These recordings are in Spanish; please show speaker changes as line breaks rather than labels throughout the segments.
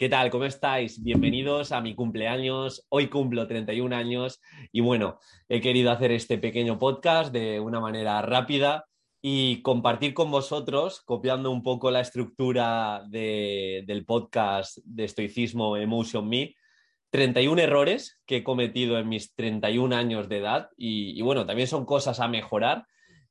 ¿Qué tal? ¿Cómo estáis? Bienvenidos a mi cumpleaños. Hoy cumplo 31 años y bueno, he querido hacer este pequeño podcast de una manera rápida y compartir con vosotros, copiando un poco la estructura de- del podcast de estoicismo Emotion Me, 31 errores que he cometido en mis 31 años de edad y, y bueno, también son cosas a mejorar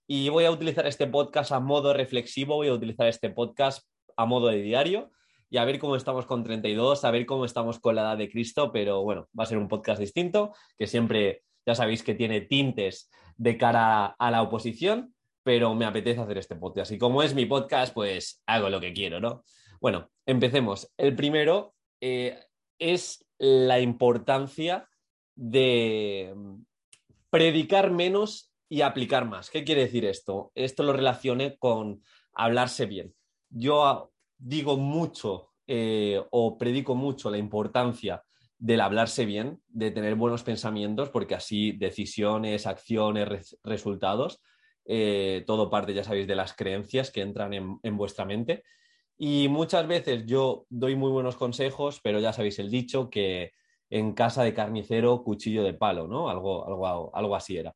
y voy a utilizar este podcast a modo reflexivo, voy a utilizar este podcast a modo de diario y a ver cómo estamos con 32, a ver cómo estamos con la edad de Cristo, pero bueno, va a ser un podcast distinto, que siempre ya sabéis que tiene tintes de cara a la oposición, pero me apetece hacer este podcast. Y como es mi podcast, pues hago lo que quiero, ¿no? Bueno, empecemos. El primero eh, es la importancia de mm, predicar menos y aplicar más. ¿Qué quiere decir esto? Esto lo relacione con hablarse bien. Yo ah, digo mucho eh, o predico mucho la importancia del hablarse bien, de tener buenos pensamientos, porque así decisiones, acciones, res- resultados, eh, todo parte, ya sabéis, de las creencias que entran en, vuestra mente. Y muchas veces yo doy muy buenos consejos, pero ya sabéis el dicho que en casa de carnicero, cuchillo de palo, ¿no? Algo, algo así era.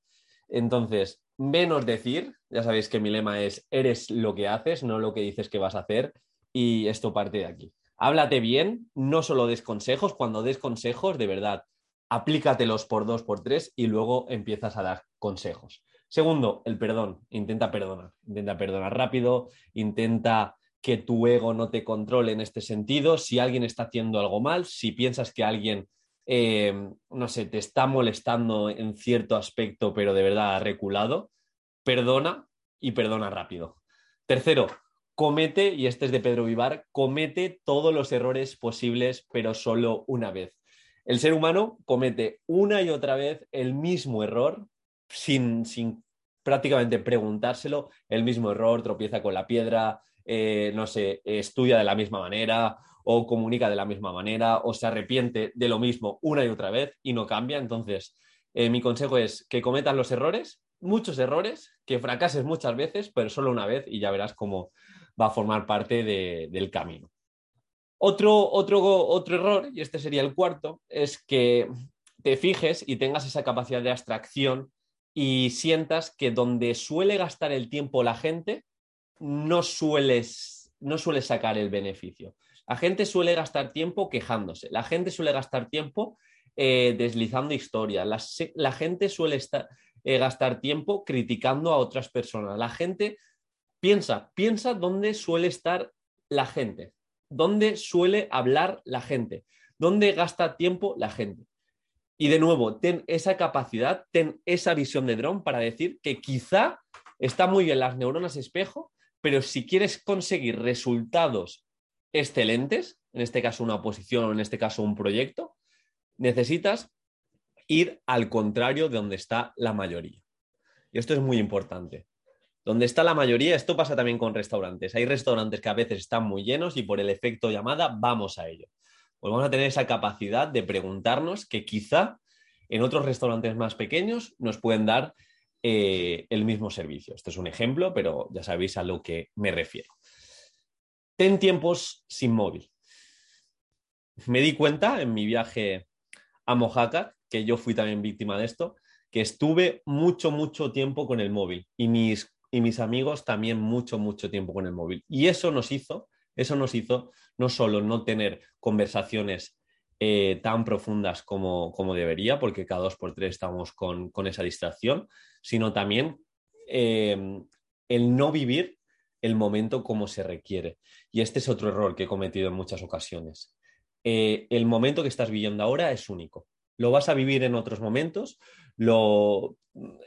Entonces, menos decir, ya sabéis que mi lema es, eres lo que haces, no lo que dices que vas a hacer, y esto parte de aquí. Háblate bien, no solo des consejos, cuando des consejos, de verdad, aplícatelos por dos, por tres, y luego empiezas a dar consejos. Segundo, el perdón. Intenta perdonar. Intenta perdonar rápido, intenta que tu ego no te controle en este sentido. Si alguien está haciendo algo mal, si piensas que alguien, eh, no sé, te está molestando en cierto aspecto, pero de verdad ha reculado, perdona y perdona rápido. Tercero, comete, y este es de Pedro Vivar, comete todos los errores posibles, pero solo una vez. El ser humano comete una y otra vez el mismo error sin, sin prácticamente preguntárselo, el mismo error, tropieza con la piedra, eh, no sé, estudia de la misma manera o comunica de la misma manera o se arrepiente de lo mismo una y otra vez y no cambia. Entonces, eh, mi consejo es que cometas los errores, muchos errores, que fracases muchas veces, pero solo una vez y ya verás cómo va a formar parte de- del camino. Otro, otro, otro error, y este sería el cuarto, es que te fijes y tengas esa capacidad de abstracción y sientas que donde suele gastar el tiempo la gente, no sueles, no sueles sacar el beneficio. La gente suele gastar tiempo quejándose, la gente suele gastar tiempo eh, deslizando historias, la, gente suele eh, gastar tiempo criticando a otras personas. La gente piensa, piensa dónde suele estar la gente, dónde suele hablar la gente, dónde gasta tiempo la gente. Y de nuevo, ten esa capacidad, ten esa visión de dron para decir que quizá está muy bien las neuronas espejo, pero si quieres conseguir resultados excelentes, en este caso una oposición o en este caso un proyecto, necesitas ir al contrario de donde está la mayoría. Y esto es muy importante. Donde está la mayoría, esto pasa también con restaurantes. Hay restaurantes que a veces están muy llenos y por el efecto llamada vamos a ello. Pues vamos a tener esa capacidad de preguntarnos que quizá en otros restaurantes más pequeños nos pueden dar eh, el mismo servicio. Este es un ejemplo, pero ya sabéis a lo que me refiero. Ten tiempos sin móvil. Me di cuenta en mi viaje a Mojácar, que yo fui también víctima de esto, que estuve mucho, mucho tiempo con el móvil y mis, y mis amigos también mucho, mucho tiempo con el móvil. Y eso nos hizo, eso nos hizo no solo no tener conversaciones eh, tan profundas como, como, debería, porque cada dos por tres estamos con, con esa distracción, sino también eh, el no vivir el momento como se requiere. Y este es otro error que he cometido en muchas ocasiones. Eh, el momento que estás viviendo ahora es único. Lo vas a vivir en otros momentos, lo,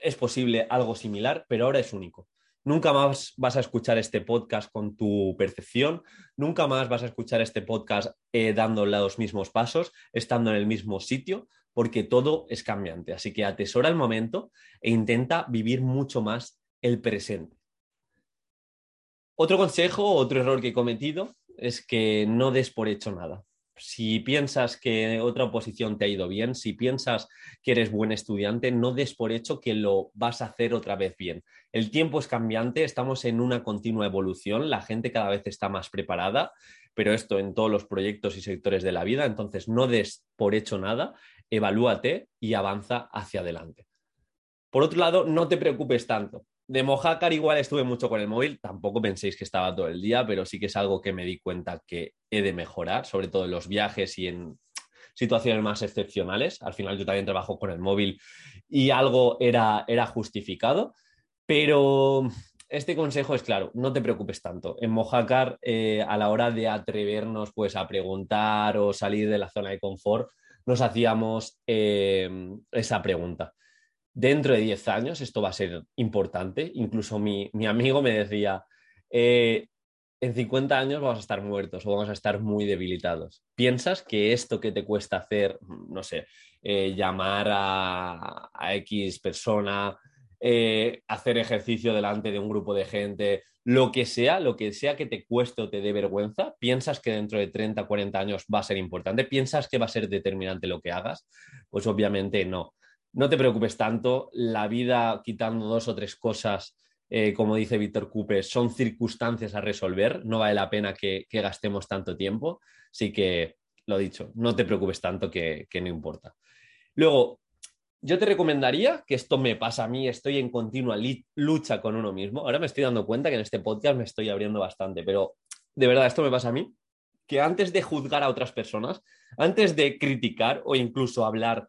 es posible algo similar, pero ahora es único. Nunca más vas a escuchar este podcast con tu percepción, nunca más vas a escuchar este podcast eh, dando los mismos pasos, estando en el mismo sitio, porque todo es cambiante. Así que atesora el momento e intenta vivir mucho más el presente. Otro consejo, otro error que he cometido es que no des por hecho nada si piensas que otra oposición te ha ido bien, si piensas que eres buen estudiante, no des por hecho que lo vas a hacer otra vez bien. El tiempo es cambiante, estamos en una continua evolución, la gente cada vez está más preparada, pero esto en todos los proyectos y sectores de la vida, entonces no des por hecho nada, evalúate y avanza hacia adelante. Por otro lado, no te preocupes tanto. De Mojácar igual estuve mucho con el móvil, tampoco penséis que estaba todo el día, pero sí que es algo que me di cuenta que he de mejorar, sobre todo en los viajes y en situaciones más excepcionales. Al final yo también trabajo con el móvil y algo era, era justificado, pero este consejo es claro, no te preocupes tanto. En Mojácar, eh, a la hora de atrevernos pues, a preguntar o salir de la zona de confort, nos hacíamos eh, esa pregunta dentro de 10 años esto va a ser importante. Incluso mi, amigo me decía, eh, en 50 años vamos a estar muertos o vamos a estar muy debilitados. ¿Piensas que esto que te cuesta hacer, no sé, eh, llamar a, X persona, eh, hacer ejercicio delante de un grupo de gente, lo que sea, lo que sea que te cueste o te dé vergüenza, ¿piensas que dentro de 30, 40 años va a ser importante? ¿Piensas que va a ser determinante lo que hagas? Pues obviamente no no te preocupes tanto, la vida quitando dos o tres cosas, eh, como dice Víctor Cupe, son circunstancias a resolver, no vale la pena que, gastemos tanto tiempo, así que lo dicho, no te preocupes tanto que, que no importa. Luego, yo te recomendaría, que esto me pasa a mí, estoy en continua lucha con uno mismo, ahora me estoy dando cuenta que en este podcast me estoy abriendo bastante, pero de verdad, esto me pasa a mí, que antes de juzgar a otras personas, antes de criticar o incluso hablar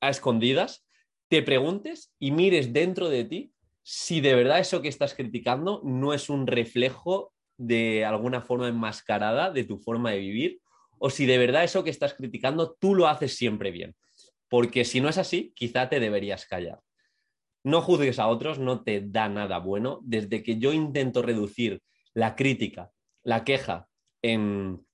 a escondidas, te preguntes y mires dentro de ti si de verdad eso que estás criticando no es un reflejo de alguna forma enmascarada de tu forma de vivir o si de verdad eso que estás criticando tú lo haces siempre bien. Porque si no es así, quizá te deberías callar. No juzgues a otros, no te da nada bueno. Desde que yo intento reducir la crítica, la queja en,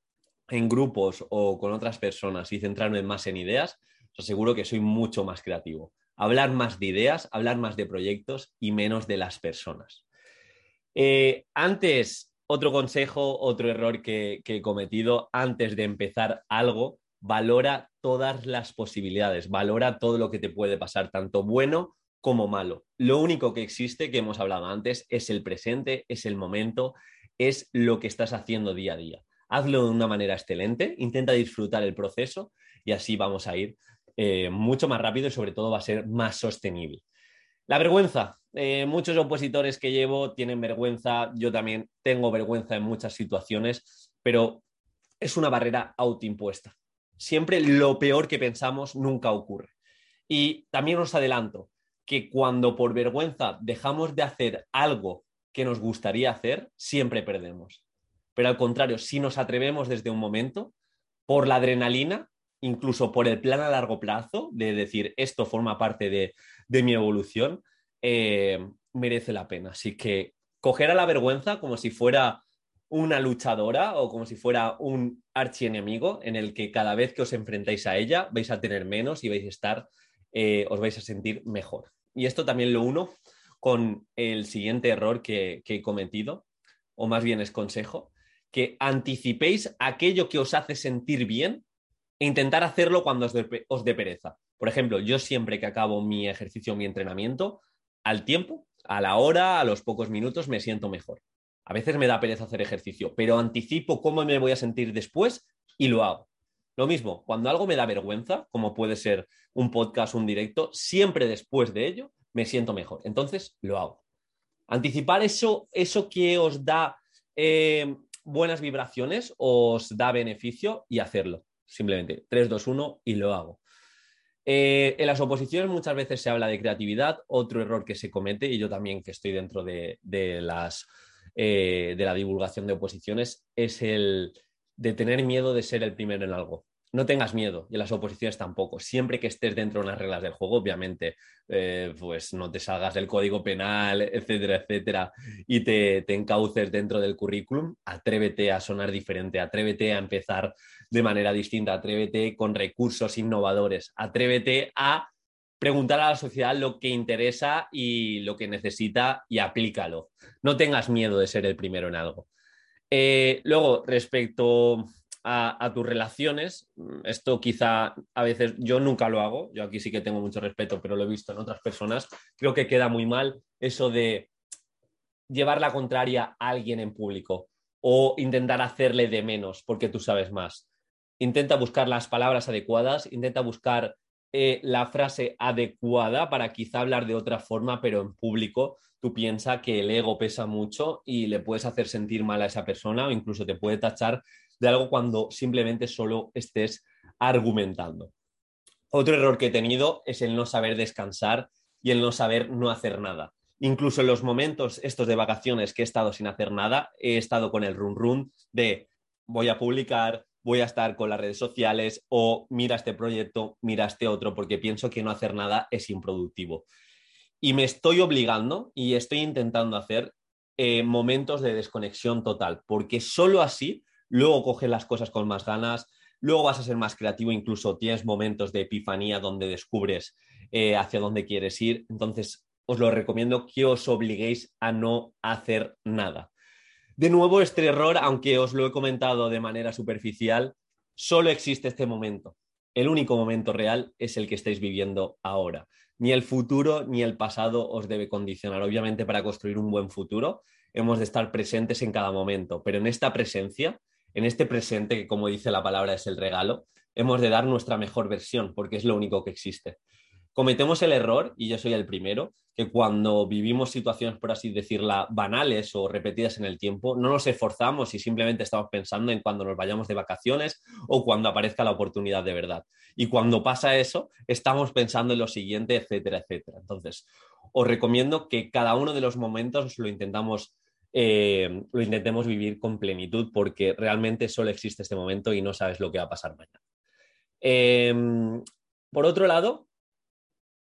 en grupos o con otras personas y centrarme más en ideas, os aseguro que soy mucho más creativo. Hablar más de ideas, hablar más de proyectos y menos de las personas. Eh, antes, otro consejo, otro error que, que he cometido, antes de empezar algo, valora todas las posibilidades, valora todo lo que te puede pasar, tanto bueno como malo. Lo único que existe, que hemos hablado antes, es el presente, es el momento, es lo que estás haciendo día a día. Hazlo de una manera excelente, intenta disfrutar el proceso y así vamos a ir eh, mucho más rápido y sobre todo va a ser más sostenible. La vergüenza. Eh, muchos opositores que llevo tienen vergüenza, yo también tengo vergüenza en muchas situaciones, pero es una barrera autoimpuesta. Siempre lo peor que pensamos nunca ocurre. Y también os adelanto que cuando por vergüenza dejamos de hacer algo que nos gustaría hacer, siempre perdemos. Pero al contrario, si nos atrevemos desde un momento, por la adrenalina, incluso por el plan a largo plazo, de decir, esto forma parte de, mi evolución, eh, merece la pena. Así que coger a la vergüenza como si fuera una luchadora o como si fuera un archienemigo en el que cada vez que os enfrentáis a ella vais a tener menos y vais a estar, eh, os vais a sentir mejor. Y esto también lo uno con el siguiente error que he cometido, o más bien es consejo, que anticipéis aquello que os hace sentir bien e intentar hacerlo cuando os dé, pereza. Por ejemplo, yo siempre que acabo mi ejercicio, mi entrenamiento, al tiempo, a la hora, a los pocos minutos, me siento mejor. A veces me da pereza hacer ejercicio, pero anticipo cómo me voy a sentir después y lo hago. Lo mismo, cuando algo me da vergüenza, como puede ser un podcast, un directo, siempre después de ello me siento mejor. Entonces lo hago. Anticipar eso, eso que os da eh, buenas vibraciones, os da beneficio y hacerlo simplemente 3, 2, 1 y lo hago. Eh, en las oposiciones muchas veces se habla de creatividad, otro error que se comete, y yo también que estoy dentro de, las, eh, de la divulgación de oposiciones, es el de tener miedo de ser el primero en algo. No tengas miedo y las oposiciones tampoco. Siempre que estés dentro de unas reglas del juego, obviamente, eh, pues no te salgas del código penal, etcétera, etcétera, y te, te, encauces dentro del currículum, atrévete a sonar diferente, atrévete a empezar de manera distinta, atrévete con recursos innovadores, atrévete a preguntar a la sociedad lo que interesa y lo que necesita y aplícalo. No tengas miedo de ser el primero en algo. Eh, luego, respecto a, tus relaciones. Mm, esto quizá a veces yo nunca lo hago, yo aquí sí que tengo mucho respeto, pero lo he visto en otras personas. Creo que queda muy mal eso de llevar la contraria a alguien en público o intentar hacerle de menos porque tú sabes más. Intenta buscar las palabras adecuadas, intenta buscar eh, la frase adecuada para quizá hablar de otra forma, pero en público tú piensas que el ego pesa mucho y le puedes hacer sentir mal a esa persona o incluso te puede tachar de algo cuando simplemente solo estés argumentando. Otro error que he tenido es el no saber descansar y el no saber no hacer nada. Incluso en los momentos estos de vacaciones que he estado sin hacer nada, he estado con el run run de voy a publicar, voy a estar con las redes sociales o mira este proyecto, mira este otro, porque pienso que no hacer nada es improductivo. Y me estoy obligando y estoy intentando hacer eh, momentos de desconexión total, porque solo así luego coges las cosas con más ganas, luego vas a ser más creativo, incluso tienes momentos de epifanía donde descubres eh, hacia dónde quieres ir. Entonces, os lo recomiendo que os obliguéis a no hacer nada. De nuevo, este error, aunque os lo he comentado de manera superficial, solo existe este momento. El único momento real es el que estáis viviendo ahora. Ni el futuro ni el pasado os debe condicionar. Obviamente, para construir un buen futuro, hemos de estar presentes en cada momento, pero en esta presencia en este presente, que como dice la palabra es el regalo, hemos de dar nuestra mejor versión, porque es lo único que existe. Cometemos el error, y yo soy el primero, que cuando vivimos situaciones, por así decirla, banales o repetidas en el tiempo, no nos esforzamos y simplemente estamos pensando en cuando nos vayamos de vacaciones o cuando aparezca la oportunidad de verdad. Y cuando pasa eso, estamos pensando en lo siguiente, etcétera, etcétera. Entonces, os recomiendo que cada uno de los momentos lo intentamos eh, lo intentemos vivir con plenitud porque realmente solo existe este momento y no sabes lo que va a pasar mañana. Em, por otro lado,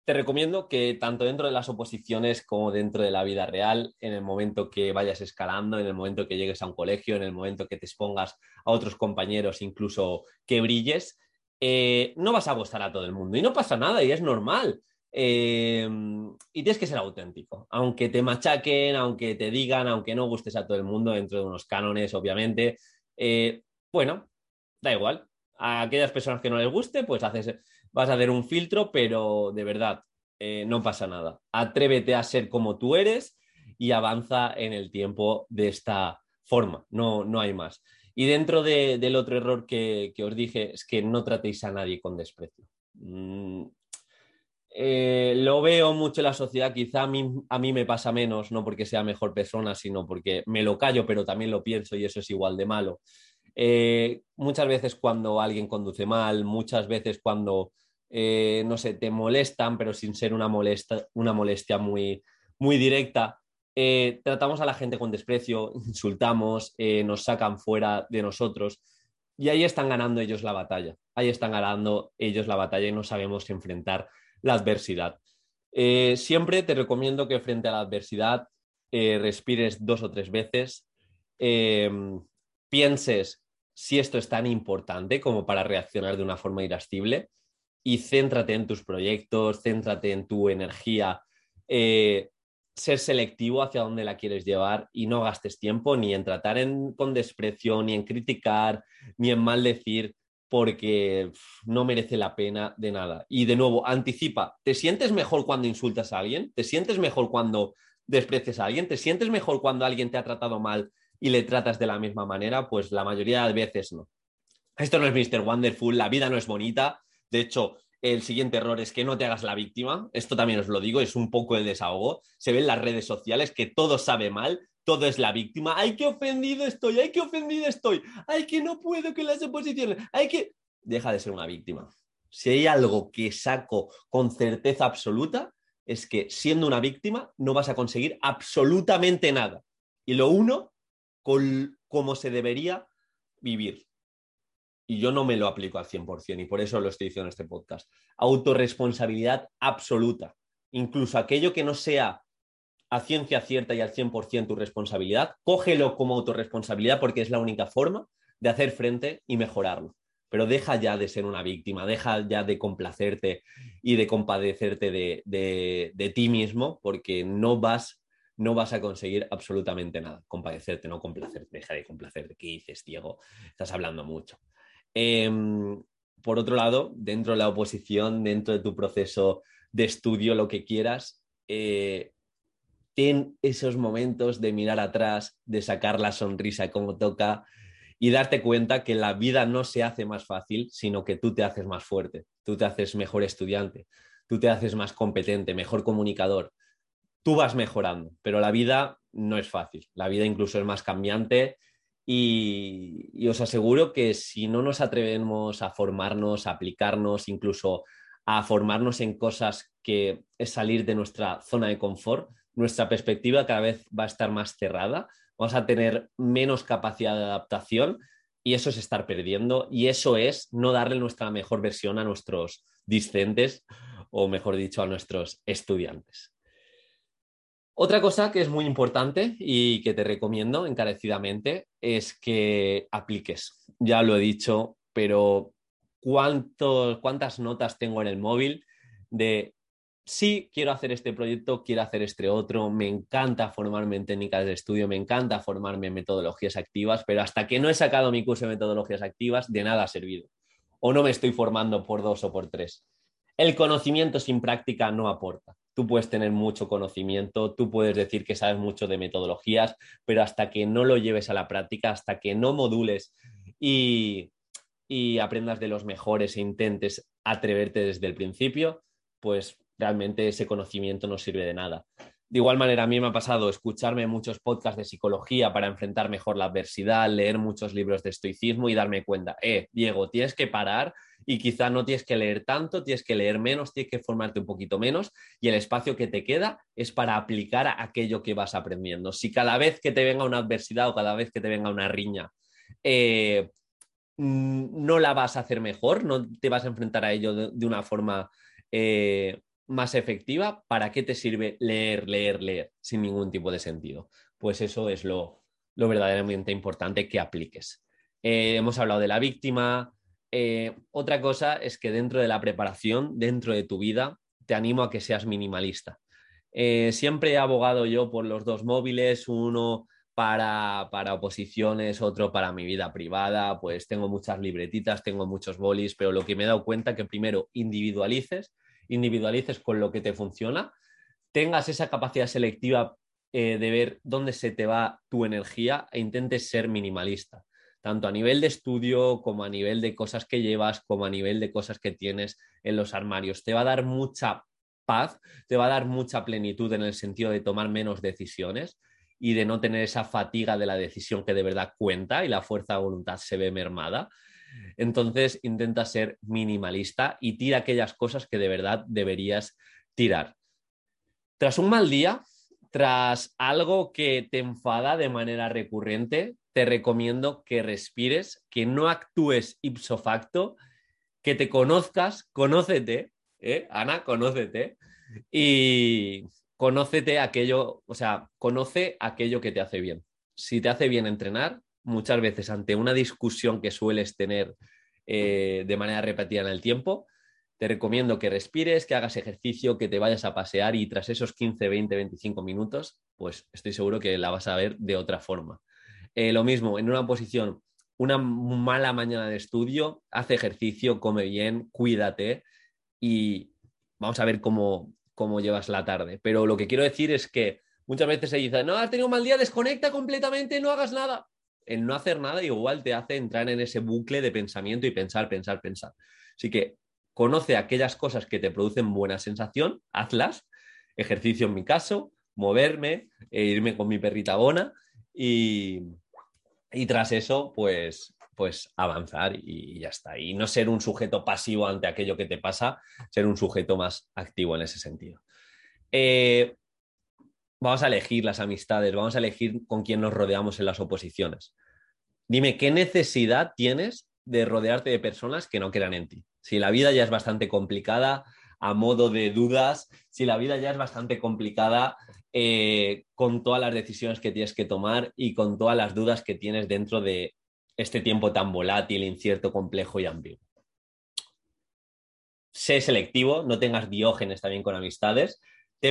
te recomiendo que tanto dentro de las oposiciones como dentro de la vida real, en el momento que vayas escalando, en el momento que llegues a un colegio, en el momento que te expongas a otros compañeros, incluso que brilles, eh, no vas a gustar a todo el mundo y no pasa nada y es normal. Eh, y tienes que ser auténtico, aunque te machaquen, aunque te digan, aunque no gustes a todo el mundo dentro de unos cánones, obviamente. Eh, bueno, da igual. A aquellas personas que no les guste, pues haces, vas a hacer un filtro, pero de verdad, eh, no pasa nada. Atrévete a ser como tú eres y avanza en el tiempo de esta forma, no, no hay más. Y dentro del otro error que, os dije es que no tratéis a nadie con desprecio. Mm, eh, lo veo mucho en la sociedad, quizá a mí, a mí me pasa menos, no porque sea mejor persona, sino porque me lo callo, pero también lo pienso y eso es igual de malo. Eh, muchas veces cuando alguien conduce mal, muchas veces cuando, eh, no sé, te molestan, pero sin ser una, molesta, una molestia muy, muy directa, tratamos a la gente con desprecio, insultamos, nos sacan fuera de nosotros y ahí están ganando ellos la batalla, ahí están ganando ellos la batalla y no sabemos enfrentar la adversidad. Eh, siempre te recomiendo que frente a la adversidad eh, respires dos o tres veces, em, pienses si esto es tan importante como para reaccionar de una forma irascible y céntrate en tus proyectos, céntrate en tu energía, eh, ser selectivo hacia dónde la quieres llevar y no gastes tiempo ni en tratar con desprecio, ni en criticar, ni en maldecir, porque no merece la pena de nada. Y de nuevo, anticipa, ¿te sientes mejor cuando insultas a alguien? ¿Te sientes mejor cuando desprecias a alguien? ¿Te sientes mejor cuando alguien te ha tratado mal y le tratas de la misma manera? Pues la mayoría de veces no. Esto no es Mr. Wonderful, la vida no es bonita. De hecho, el siguiente error es que no te hagas la víctima. Esto también os lo digo, es un poco el desahogo. Se ve en las redes sociales que todo sabe mal, todo es la víctima. ¡Ay, qué ofendido estoy! ¡Ay, qué ofendido estoy! ¡Ay, que no puedo con las oposiciones! ¡Ay, que... Deja de ser una víctima. Si hay algo que saco con certeza absoluta, es que siendo una víctima no vas a conseguir absolutamente nada. Y lo uno, con, como se debería vivir. y yo no me lo aplico al 100% y por eso lo estoy diciendo en este podcast. Autorresponsabilidad absoluta. Incluso aquello que no sea a ciencia cierta y al 100% tu responsabilidad, cógelo como autorresponsabilidad porque es la única forma de hacer frente y mejorarlo. Pero deja ya de ser una víctima, deja ya de complacerte y de compadecerte de, de ti mismo porque no vas no vas a conseguir absolutamente nada. Compadecerte, no complacerte, deja de complacerte. ¿Qué dices, Diego? Estás hablando mucho. Em, por otro lado, dentro de la oposición, dentro de tu proceso de estudio, lo que quieras, eh, ten esos momentos de mirar atrás, de sacar la sonrisa como toca y darte cuenta que la vida no se hace más fácil, sino que tú te haces más fuerte, tú te haces mejor estudiante, tú te haces más competente, mejor comunicador, tú vas mejorando, pero la vida no es fácil, la vida incluso es más cambiante y, os aseguro que si no nos atrevemos a formarnos, a aplicarnos, incluso a formarnos en cosas que es salir de nuestra zona de confort, nuestra perspectiva cada vez va a estar más cerrada, vamos a tener menos capacidad de adaptación y eso es estar perdiendo y eso es no darle nuestra mejor versión a nuestros discentes o mejor dicho a nuestros estudiantes. Otra cosa que es muy importante y que te recomiendo encarecidamente es que apliques. Ya lo he dicho, pero ¿cuántas notas tengo en el móvil de sí, quiero hacer este proyecto, quiero hacer este otro, me encanta formarme en técnicas de estudio, me encanta formarme en metodologías activas, pero hasta que no he sacado mi curso de metodologías activas, de nada ha servido. O no me estoy formando por dos o por tres. El conocimiento sin práctica no aporta tú puedes tener mucho conocimiento, tú puedes decir que sabes mucho de metodologías, pero hasta que no lo lleves a la práctica, hasta que no modules y, aprendas de los mejores e intentes atreverte desde el principio, pues realmente ese conocimiento no sirve de nada. De igual manera, a mí me ha pasado escucharme muchos podcasts de psicología para enfrentar mejor la adversidad, leer muchos libros de estoicismo y darme cuenta, eh, Diego, tienes que parar y quizá no tienes que leer tanto, tienes que leer menos, tienes que formarte un poquito menos y el espacio que te queda es para aplicar aquello que vas aprendiendo. Si cada vez que te venga una adversidad o cada vez que te venga una riña, eh, no la vas a hacer mejor, no te vas a enfrentar a ello de, una forma eh, más efectiva, ¿para qué te sirve leer, leer, leer sin ningún tipo de sentido? Pues eso es lo, verdaderamente importante que apliques. Eh, hemos hablado de la víctima, eh, otra cosa es que dentro de la preparación, dentro de tu vida, te animo a que seas minimalista. Eh, siempre he abogado yo por los dos móviles, uno para, para, oposiciones, otro para mi vida privada, pues tengo muchas libretitas, tengo muchos bolis, pero lo que me he dado cuenta que primero individualices, individualices con lo que te funciona, tengas esa capacidad selectiva eh, de ver dónde se te va tu energía e intentes ser minimalista tanto a nivel de estudio como a nivel de cosas que llevas, como a nivel de cosas que tienes en los armarios. Te va a dar mucha paz, te va a dar mucha plenitud en el sentido de tomar menos decisiones y de no tener esa fatiga de la decisión que de verdad cuenta y la fuerza de voluntad se ve mermada. Entonces intenta ser minimalista y tira aquellas cosas que de verdad deberías tirar. Tras un mal día, tras algo que te enfada de manera recurrente, te recomiendo que respires, que no actúes ipso facto, que te conozcas, conócete, ¿eh? Ana, conócete y conócete aquello, o sea, conoce aquello que te hace bien. Si te hace bien entrenar, muchas veces ante una discusión que sueles tener eh, de manera repetida en el tiempo, te recomiendo que respires, que hagas ejercicio, que te vayas a pasear y tras esos 15, 20, 25 minutos, pues estoy seguro que la vas a ver de otra forma. Eh, lo mismo, en una posición, una mala mañana de estudio, hace ejercicio, come bien, cuídate y vamos a ver cómo, cómo llevas la tarde. Pero lo que quiero decir es que muchas veces se dice, no, has tenido un mal día, desconecta completamente, no hagas nada. El no hacer nada igual te hace entrar en ese bucle de pensamiento y pensar, pensar, pensar. Así que conoce aquellas cosas que te producen buena sensación, hazlas. Ejercicio en mi caso, moverme, e irme con mi perrita Bona y, y tras eso, pues, pues avanzar y, ya está. Y no ser un sujeto pasivo ante aquello que te pasa, ser un sujeto más activo en ese sentido. Eh, vamos a elegir las amistades, vamos a elegir con quién nos rodeamos en las oposiciones. Dime, ¿qué necesidad tienes de rodearte de personas que no crean en ti. Si la vida ya es bastante complicada a modo de dudas, si la vida ya es bastante complicada eh, con todas las decisiones que tienes que tomar y con todas las dudas que tienes dentro de este tiempo tan volátil, incierto, complejo y ambiguo. Sé selectivo, no tengas diógenes también con amistades,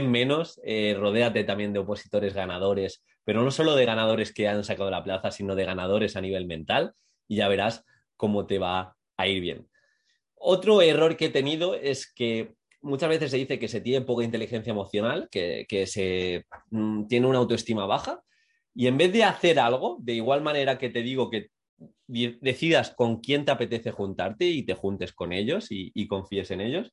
menos, eh, rodéate también de opositores ganadores, pero no solo de ganadores que han sacado la plaza, sino de ganadores a nivel mental y ya verás cómo te va a ir bien. Otro error que he tenido es que muchas veces se dice que se tiene poca inteligencia emocional, que, se mm, tiene una autoestima baja, y en vez de hacer algo, de igual manera que te digo que decidas con quién te apetece juntarte y te juntes con ellos y, confíes en ellos,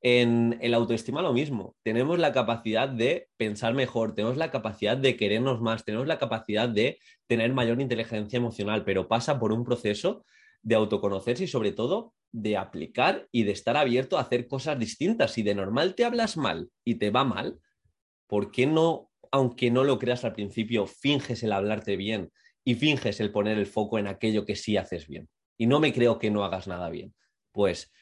en el autoestima lo mismo. Tenemos la capacidad de pensar mejor, tenemos la capacidad de querernos más, tenemos la capacidad de tener mayor inteligencia emocional, pero pasa por un proceso de autoconocerse y sobre todo de aplicar y de estar abierto a hacer cosas distintas. Si de normal te hablas mal y te va mal, ¿por qué no, aunque no lo creas al principio, finges el hablarte bien y finges el poner el foco en aquello que sí haces bien? Y no me creo que no hagas nada bien. Pues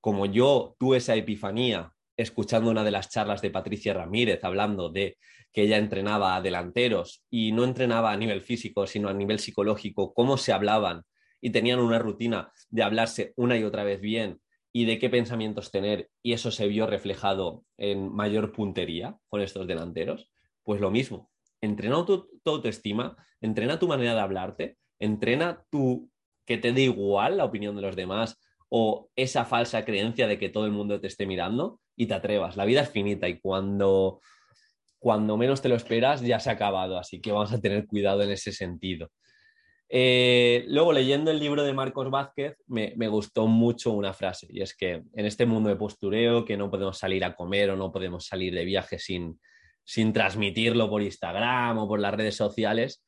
como yo tuve esa epifanía escuchando una de las charlas de Patricia Ramírez hablando de que ella entrenaba a delanteros y no entrenaba a nivel físico, sino a nivel psicológico, cómo se hablaban y tenían una rutina de hablarse una y otra vez bien y de qué pensamientos tener y eso se vio reflejado en mayor puntería con estos delanteros, pues lo mismo, entrena tu, autoestima, entrena tu manera de hablarte, entrena tu que te dé igual la opinión de los demás o esa falsa creencia de que todo el mundo te esté mirando y te atrevas. La vida es finita y cuando, cuando menos te lo esperas ya se ha acabado, así que vamos a tener cuidado en ese sentido. Eh, luego, leyendo el libro de Marcos Vázquez, me, gustó mucho una frase, y es que en este mundo de postureo, que no podemos salir a comer o no podemos salir de viaje sin, sin transmitirlo por Instagram o por las redes sociales,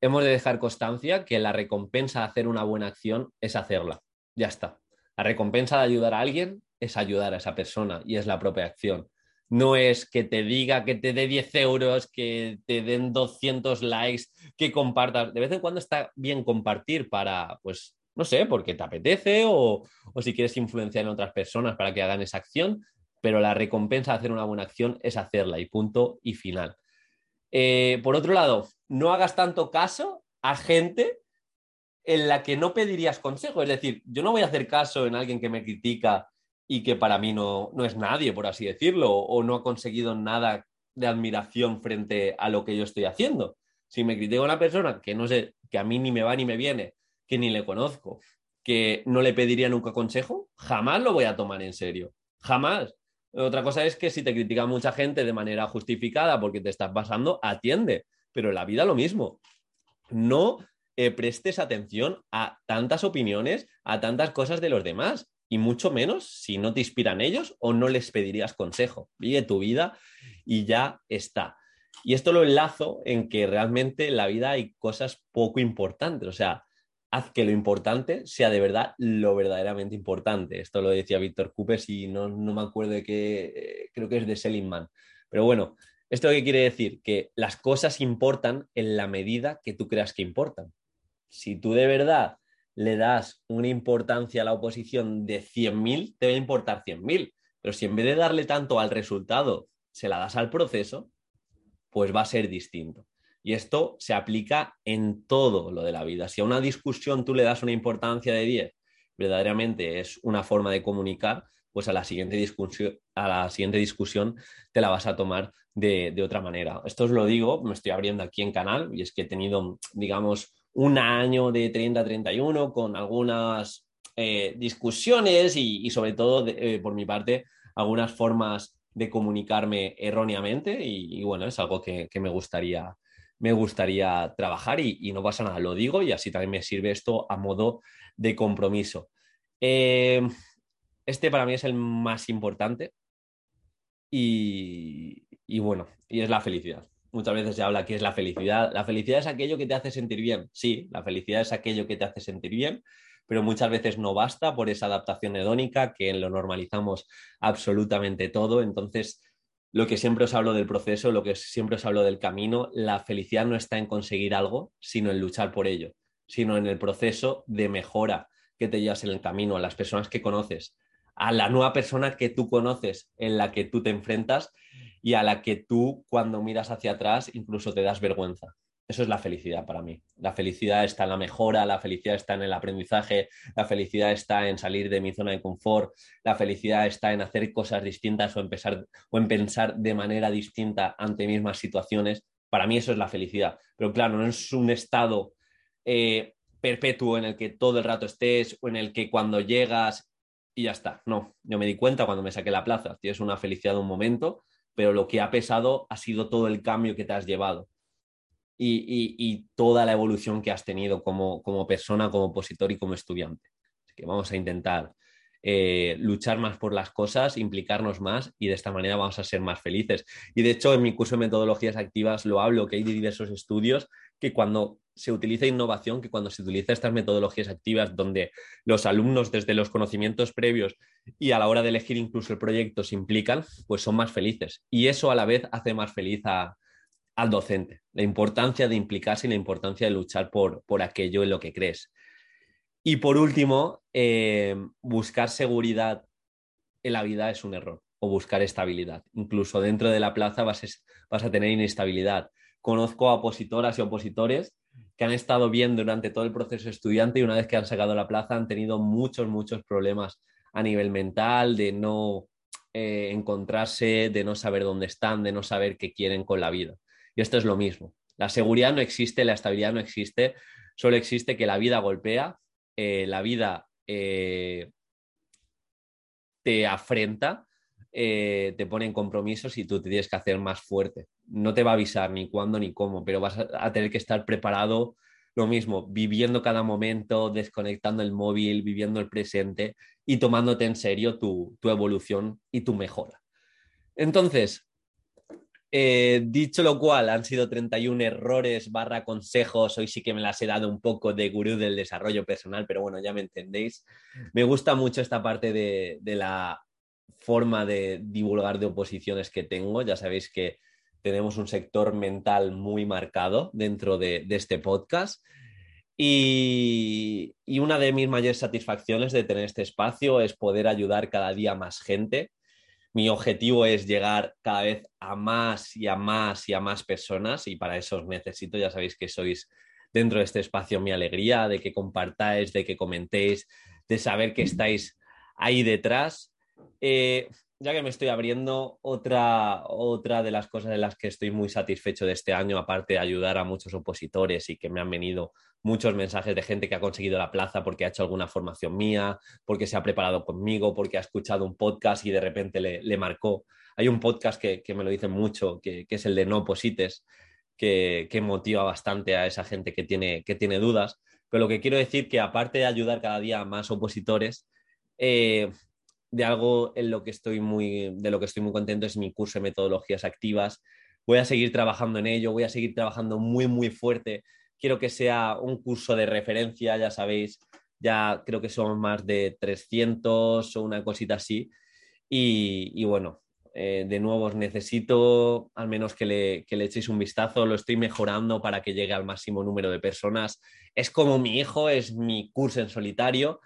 hemos de dejar constancia que la recompensa de hacer una buena acción es hacerla. Ya está. La recompensa de ayudar a alguien es ayudar a esa persona y es la propia acción no es que te diga que te dé 10 euros, que te den 200 likes, que compartas. De vez en cuando está bien compartir para, pues, no sé, porque te apetece o, si quieres influenciar en otras personas para que hagan esa acción, pero la recompensa de hacer una buena acción es hacerla y punto y final. Eh, por otro lado, no hagas tanto caso a gente en la que no pedirías consejo. Es decir, yo no voy a hacer caso en alguien que me critica y que para mí no, no es nadie, por así decirlo, o no ha conseguido nada de admiración frente a lo que yo estoy haciendo. Si me critica una persona que no sé, que a mí ni me va ni me viene, que ni le conozco, que no le pediría nunca consejo, jamás lo voy a tomar en serio. Jamás. Otra cosa es que si te critica mucha gente de manera justificada porque te estás pasando, atiende. Pero en la vida lo mismo. No eh, prestes atención a tantas opiniones, a tantas cosas de los demás y mucho menos si no te inspiran ellos o no les pedirías consejo. Vive tu vida y ya está. Y esto lo enlazo en que realmente en la vida hay cosas poco importantes, o sea, haz que lo importante sea de verdad lo verdaderamente importante. Esto lo decía Víctor Cupes y no, me acuerdo de qué, eh, creo que es de Seligman. Pero bueno, ¿esto qué quiere decir? Que las cosas importan en la medida que tú creas que importan. Si tú de verdad le das una importancia a la oposición de 100.000, te va a importar 100.000. Pero si en vez de darle tanto al resultado, se la das al proceso, pues va a ser distinto. Y esto se aplica en todo lo de la vida. Si a una discusión tú le das una importancia de 10, verdaderamente es una forma de comunicar, pues a la siguiente discusión, a la siguiente discusión te la vas a tomar de, de otra manera. Esto os lo digo, me estoy abriendo aquí en canal y es que he tenido, digamos, un año de 30-31 con algunas eh, discusiones y, sobre todo, eh, por mi parte, algunas formas de comunicarme erróneamente y, bueno, es algo que, me, gustaría, me gustaría trabajar y, no pasa nada, lo digo y así también me sirve esto a modo de compromiso. Eh, este para mí es el más importante y bueno, y es la felicidad muchas veces se habla que es la felicidad. La felicidad es aquello que te hace sentir bien. Sí, la felicidad es aquello que te hace sentir bien, pero muchas veces no basta por esa adaptación hedónica que lo normalizamos absolutamente todo. Entonces, lo que siempre os hablo del proceso, lo que siempre os hablo del camino, la felicidad no está en conseguir algo, sino en luchar por ello, sino en el proceso de mejora que te llevas en el camino, a las personas que conoces, a la nueva persona que tú conoces, en la que tú te enfrentas y a la que tú cuando miras hacia atrás incluso te das vergüenza. Eso es la felicidad para mí. La felicidad está en la mejora, la felicidad está en el aprendizaje, la felicidad está en salir de mi zona de confort, la felicidad está en hacer cosas distintas o, empezar, o en pensar de manera distinta ante mismas situaciones. Para mí eso es la felicidad. Pero claro, no es un estado eh, perpetuo en el que todo el rato estés o en el que cuando llegas y ya está. No, yo me di cuenta cuando me saqué la plaza. Tienes una felicidad de un momento, pero lo que ha pesado ha sido todo el cambio que te has llevado y, toda la evolución que has tenido como, persona, como opositor y como estudiante. Así que vamos a intentar eh, luchar más por las cosas, implicarnos más y de esta manera vamos a ser más felices. Y de hecho, en mi curso de metodologías activas lo hablo, que hay diversos estudios que cuando se utiliza innovación, que cuando se utiliza estas metodologías activas donde los alumnos desde los conocimientos previos y a la hora de elegir incluso el proyecto se implican, pues son más felices. Y eso a la vez hace más feliz a, al docente, la importancia de implicarse y la importancia de luchar por, por aquello en lo que crees. Y por último, eh, buscar seguridad en la vida es un error, o buscar estabilidad. Incluso dentro de la plaza vas, vas a tener inestabilidad. Conozco a opositoras y opositores que han estado bien durante todo el proceso estudiante y una vez que han sacado la plaza han tenido muchos, muchos problemas a nivel mental, de no eh, encontrarse, de no saber dónde están, de no saber qué quieren con la vida. Y esto es lo mismo. La seguridad no existe, la estabilidad no existe, solo existe que la vida golpea, eh, la vida eh, te afrenta, eh, te pone en compromisos y tú te tienes que hacer más fuerte. No te va a avisar ni cuándo ni cómo, pero vas a, tener que estar preparado lo mismo, viviendo cada momento, desconectando el móvil, viviendo el presente y tomándote en serio tu, tu evolución y tu mejora. Entonces, eh, dicho lo cual, han sido 31 errores barra consejos. Hoy sí que me las he dado un poco de gurú del desarrollo personal, pero bueno, ya me entendéis. Me gusta mucho esta parte de, la forma de divulgar de oposiciones que tengo. Ya sabéis que tenemos un sector mental muy marcado dentro de, este podcast. Y, y, una de mis mayores satisfacciones de tener este espacio es poder ayudar cada día más gente mi objetivo es llegar cada vez a más y a más y a más personas y para eso os necesito, ya sabéis que sois dentro de este espacio mi alegría, de que compartáis, de que comentéis, de saber que estáis ahí detrás. Eh, ya que me estoy abriendo, otra, otra de las cosas en las que estoy muy satisfecho de este año, aparte de ayudar a muchos opositores y que me han venido muchos mensajes de gente que ha conseguido la plaza porque ha hecho alguna formación mía, porque se ha preparado conmigo, porque ha escuchado un podcast y de repente le, marcó. Hay un podcast que, me lo dicen mucho, que, es el de No Oposites, que, motiva bastante a esa gente que tiene, que tiene dudas. Pero lo que quiero decir que aparte de ayudar cada día a más opositores, eh, de algo en lo que estoy muy, de lo que estoy muy contento es mi curso de metodologías activas. Voy a seguir trabajando en ello, voy a seguir trabajando muy, muy fuerte. Quiero que sea un curso de referencia, ya sabéis, ya creo que son más de 300 o una cosita así. Y, bueno, eh, de nuevo os necesito al menos que le, que le echéis un vistazo, lo estoy mejorando para que llegue al máximo número de personas. Es como mi hijo, es mi curso en solitario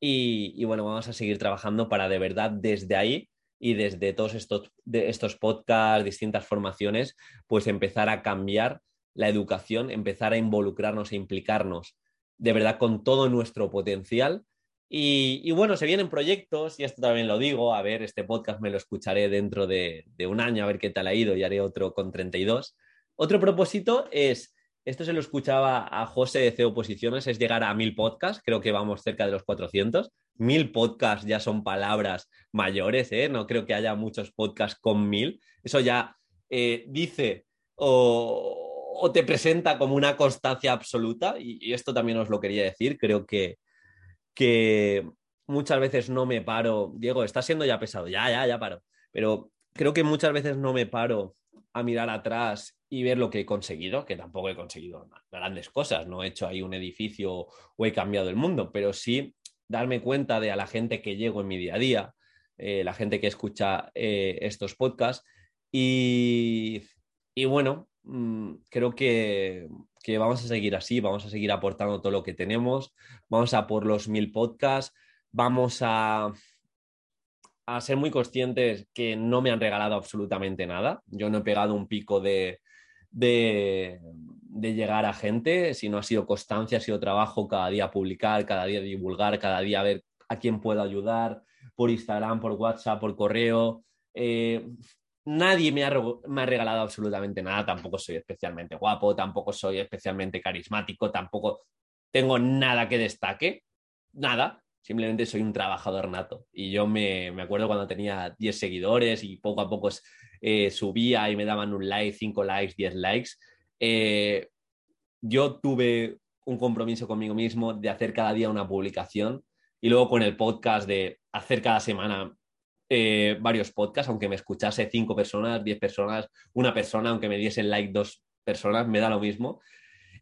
y, bueno, vamos a seguir trabajando para de verdad desde ahí y desde todos estos, estos podcasts, distintas formaciones, pues empezar a cambiar la educación, empezar a involucrarnos e implicarnos de verdad con todo nuestro potencial. Y, bueno, se vienen proyectos, y esto también lo digo, a ver, este podcast me lo escucharé dentro de, de un año, a ver qué tal ha ido, y haré otro con 32. Otro propósito es esto se lo escuchaba a José de CEO Posiciones, es llegar a mil podcasts, creo que vamos cerca de los 400. Mil podcasts ya son palabras mayores, ¿eh? no creo que haya muchos podcasts con mil. Eso ya eh, dice o, te presenta como una constancia absoluta y, esto también os lo quería decir, creo que, que muchas veces no me paro, Diego, está siendo ya pesado, ya, ya, ya paro, pero creo que muchas veces no me paro a mirar atrás y ver lo que he conseguido, que tampoco he conseguido grandes cosas, no he hecho ahí un edificio o he cambiado el mundo, pero sí darme cuenta de a la gente que llego en mi día a día, eh, la gente que escucha eh, estos podcasts y, y, bueno, mm, creo que, que, vamos a seguir así, vamos a seguir aportando todo lo que tenemos, vamos a por los mil podcasts, vamos a, a ser muy conscientes que no me han regalado absolutamente nada. Yo no he pegado un pico de, de, llegar a gente, sino ha sido constancia, ha sido trabajo cada día publicar, cada día divulgar, cada día ver a quién puedo ayudar por Instagram, por WhatsApp, por correo. Eh, nadie me ha, me ha, regalado absolutamente nada, tampoco soy especialmente guapo, tampoco soy especialmente carismático, tampoco tengo nada que destaque, nada, simplemente soy un trabajador nato. Y yo me, me acuerdo cuando tenía 10 seguidores y poco a poco eh, subía y me daban un like, 5 likes, 10 likes. Eh, yo tuve un compromiso conmigo mismo de hacer cada día una publicación y luego con el podcast de hacer cada semana eh, varios podcasts, aunque me escuchase cinco personas, diez personas, una persona, aunque me diesen like dos personas, me da lo mismo.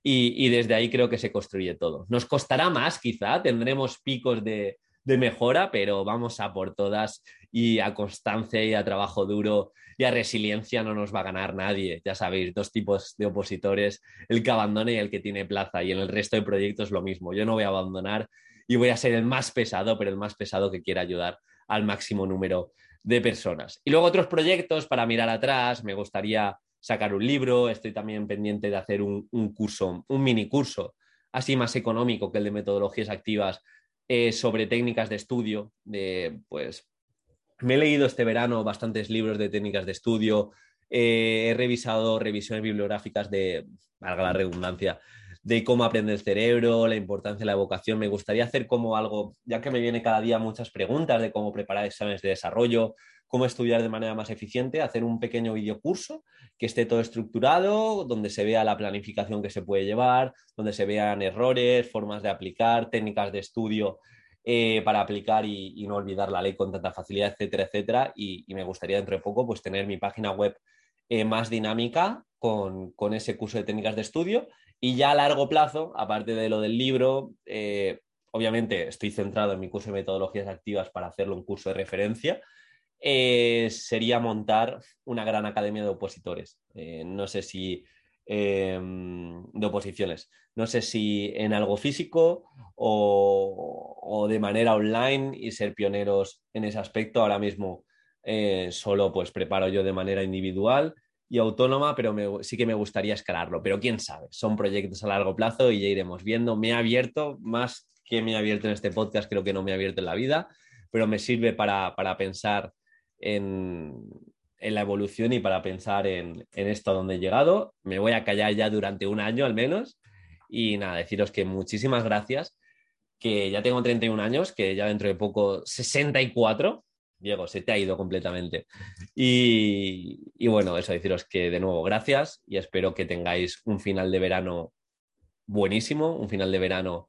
Y, desde ahí creo que se construye todo. Nos costará más, quizá, tendremos picos de, de mejora, pero vamos a por todas y a constancia y a trabajo duro y a resiliencia no nos va a ganar nadie. Ya sabéis, dos tipos de opositores, el que abandona y el que tiene plaza. Y en el resto de proyectos lo mismo. Yo no voy a abandonar y voy a ser el más pesado, pero el más pesado que quiera ayudar al máximo número de personas. Y luego otros proyectos para mirar atrás, me gustaría sacar un libro, estoy también pendiente de hacer un, curso, un mini curso, así más económico que el de metodologías activas eh, sobre técnicas de estudio, pues me he leído este verano bastantes libros de técnicas de estudio, eh, he revisado revisiones bibliográficas de, valga la redundancia, de cómo aprende el cerebro, la importancia de la evocación. Me gustaría hacer como algo, ya que me viene cada día muchas preguntas de cómo preparar exámenes de desarrollo, cómo estudiar de manera más eficiente, hacer un pequeño videocurso que esté todo estructurado, donde se vea la planificación que se puede llevar, donde se vean errores, formas de aplicar, técnicas de estudio eh, para aplicar y, no olvidar la ley con tanta facilidad, etcétera, etcétera. Y, me gustaría dentro de poco pues, tener mi página web eh, más dinámica con, con, ese curso de técnicas de estudio y ya a largo plazo, aparte de lo del libro, eh, obviamente estoy centrado en mi curso de metodologías activas para hacerlo un curso de referencia, eh, sería montar una gran academia de opositores. No sé si de oposiciones. No sé si en algo físico o, o, de manera online y ser pioneros en ese aspecto. Ahora mismo solo pues preparo yo de manera individual y autónoma, pero sí que me gustaría escalarlo. Pero quién sabe, son proyectos a largo plazo y ya iremos viendo. Me ha abierto, más que me ha abierto en este podcast, creo que no me ha abierto en la vida, pero me sirve para, pensar en, la evolución y para pensar en, en esto a donde he llegado. Me voy a callar ya durante un año al menos. Y nada, deciros que muchísimas gracias, que ya tengo 31 años, que ya dentro de poco 64, Diego, se te ha ido completamente. Y, bueno, eso, deciros que de nuevo gracias y espero que tengáis un final de verano buenísimo, un final de verano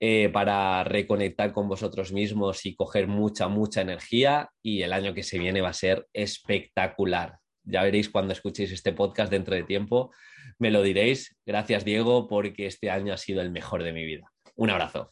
eh, para reconectar con vosotros mismos y coger mucha, mucha energía y el año que se viene va a ser espectacular. Ya veréis cuando escuchéis este podcast dentro de tiempo, me lo diréis. Gracias Diego porque este año ha sido el mejor de mi vida. Un abrazo.